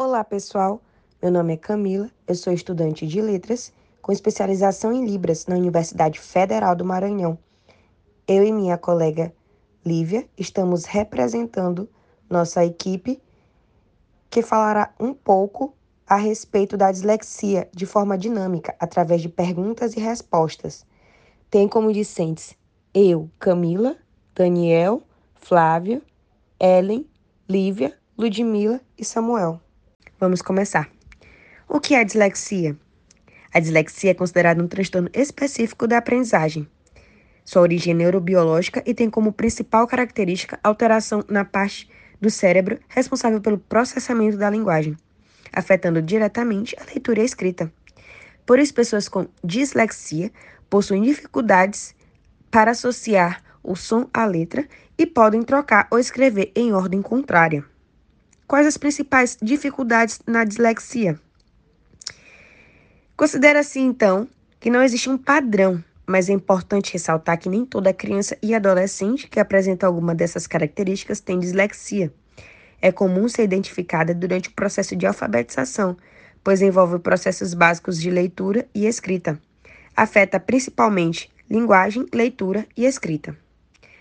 Olá, pessoal. Meu nome é Camila, eu sou estudante de Letras com especialização em Libras na Universidade Federal do Maranhão. Eu e minha colega Lívia estamos representando nossa equipe que falará um pouco a respeito da dislexia de forma dinâmica, através de perguntas e respostas. Tem como discentes eu, Camila, Daniel, Flávio, Ellen, Lívia, Ludmila e Samuel. Vamos começar. O que é dislexia? A dislexia é considerada um transtorno específico da aprendizagem. Sua origem é neurobiológica e tem como principal característica alteração na parte do cérebro responsável pelo processamento da linguagem, afetando diretamente a leitura e a escrita. Por isso, pessoas com dislexia possuem dificuldades para associar o som à letra e podem trocar ou escrever em ordem contrária. Quais as principais dificuldades na dislexia? Considera-se, então, que não existe um padrão, mas é importante ressaltar que nem toda criança e adolescente que apresenta alguma dessas características tem dislexia. É comum ser identificada durante o processo de alfabetização, pois envolve processos básicos de leitura e escrita. Afeta principalmente linguagem, leitura e escrita.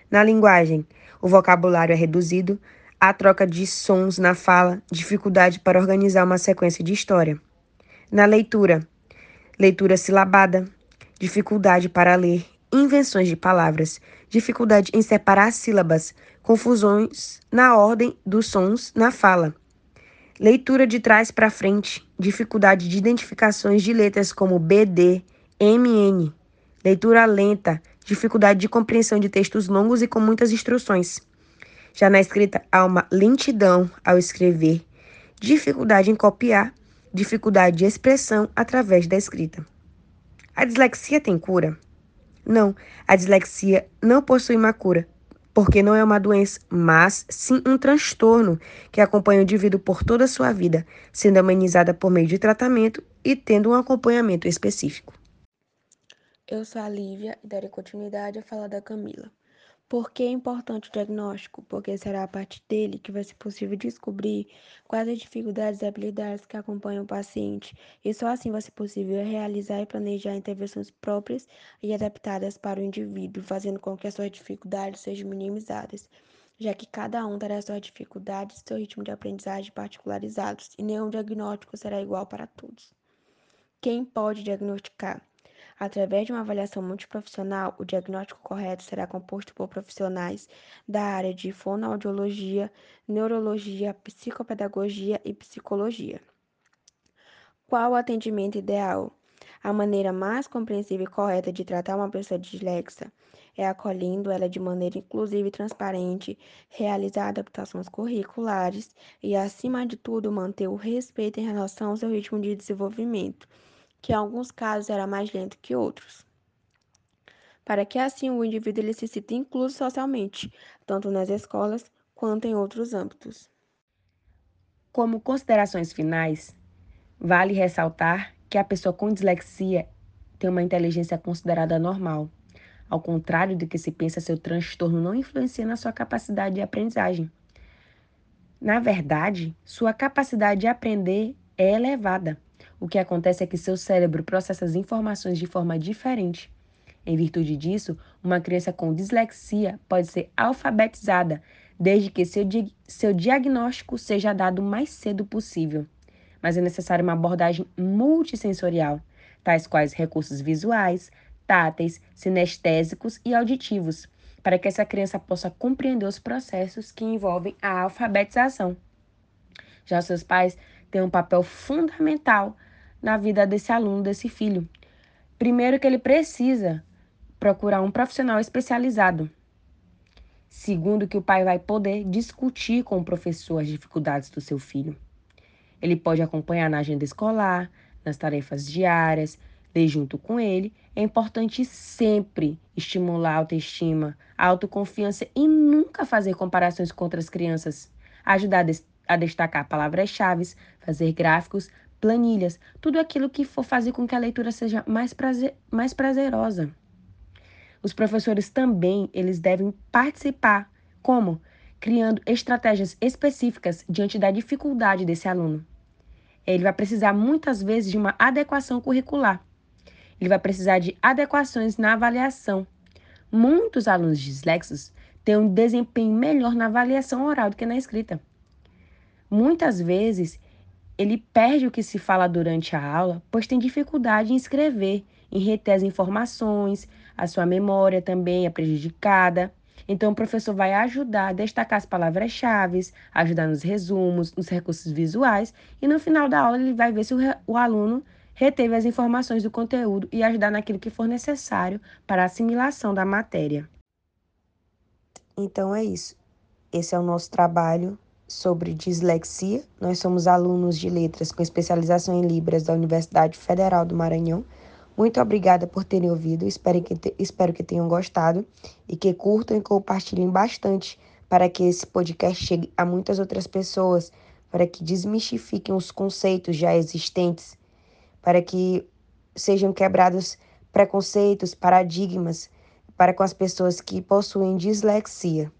Na linguagem, o vocabulário é reduzido, a troca de sons na fala, dificuldade para organizar uma sequência de história. Na leitura, leitura silabada, dificuldade para ler, invenções de palavras, dificuldade em separar sílabas, confusões na ordem dos sons na fala. Leitura de trás para frente, dificuldade de identificações de letras como BD, MN. Leitura lenta, dificuldade de compreensão de textos longos e com muitas instruções. Já na escrita, há uma lentidão ao escrever, dificuldade em copiar, dificuldade de expressão através da escrita. A dislexia tem cura? Não, a dislexia não possui uma cura, porque não é uma doença, mas sim um transtorno que acompanha o indivíduo por toda a sua vida, sendo amenizada por meio de tratamento e tendo um acompanhamento específico. Eu sou a Lívia e darei continuidade à fala da Camila. Por que é importante o diagnóstico? Porque será a partir dele que vai ser possível descobrir quais as dificuldades e habilidades que acompanham o paciente, e só assim vai ser possível realizar e planejar intervenções próprias e adaptadas para o indivíduo, fazendo com que as suas dificuldades sejam minimizadas, já que cada um terá suas dificuldades e seu ritmo de aprendizagem particularizados, e nenhum diagnóstico será igual para todos. Quem pode diagnosticar? Através de uma avaliação multiprofissional, o diagnóstico correto será composto por profissionais da área de fonoaudiologia, neurologia, psicopedagogia e psicologia. Qual o atendimento ideal? A maneira mais compreensível e correta de tratar uma pessoa dislexa é acolhendo ela de maneira inclusiva e transparente, realizar adaptações curriculares e, acima de tudo, manter o respeito em relação ao seu ritmo de desenvolvimento que em alguns casos era mais lento que outros. Para que assim o indivíduo ele se sinta incluso socialmente, tanto nas escolas quanto em outros âmbitos. Como considerações finais, vale ressaltar que a pessoa com dislexia tem uma inteligência considerada normal. Ao contrário do que se pensa, seu transtorno não influencia na sua capacidade de aprendizagem. Na verdade, sua capacidade de aprender é elevada. O que acontece é que seu cérebro processa as informações de forma diferente. Em virtude disso, uma criança com dislexia pode ser alfabetizada desde que seu, di seu diagnóstico seja dado o mais cedo possível. Mas é necessária uma abordagem multissensorial, tais quais recursos visuais, táteis, sinestésicos e auditivos, para que essa criança possa compreender os processos que envolvem a alfabetização. Já seus pais têm um papel fundamental na vida desse aluno, desse filho. Primeiro, que ele precisa procurar um profissional especializado. Segundo, que o pai vai poder discutir com o professor as dificuldades do seu filho. Ele pode acompanhar na agenda escolar, nas tarefas diárias, ler junto com ele. É importante sempre estimular a autoestima, a autoconfiança e nunca fazer comparações com outras crianças. Ajudar a destacar palavras-chave, fazer gráficos, planilhas, tudo aquilo que for fazer com que a leitura seja mais, prazer, mais prazerosa. Os professores também, eles devem participar, como? Criando estratégias específicas diante da dificuldade desse aluno. ele vai precisar muitas vezes de uma adequação curricular. Ele vai precisar de adequações na avaliação. Muitos alunos dislexos têm um desempenho melhor na avaliação oral do que na escrita. Muitas vezes, ele perde o que se fala durante a aula, pois tem dificuldade em escrever, em reter as informações, a sua memória também é prejudicada. Então, o professor vai ajudar a destacar as palavras-chave, ajudar nos resumos, nos recursos visuais, e no final da aula ele vai ver se o, o aluno reteve as informações do conteúdo e ajudar naquilo que for necessário para a assimilação da matéria. Então é isso. Esse é o nosso trabalho sobre dislexia. Nós somos alunos de letras com especialização em Libras da Universidade Federal do Maranhão. Muito obrigada por terem ouvido, espero que, te, espero que tenham gostado e que curtam e compartilhem bastante para que esse podcast chegue a muitas outras pessoas, para que desmistifiquem os conceitos já existentes, para que sejam quebrados preconceitos, paradigmas para com as pessoas que possuem dislexia.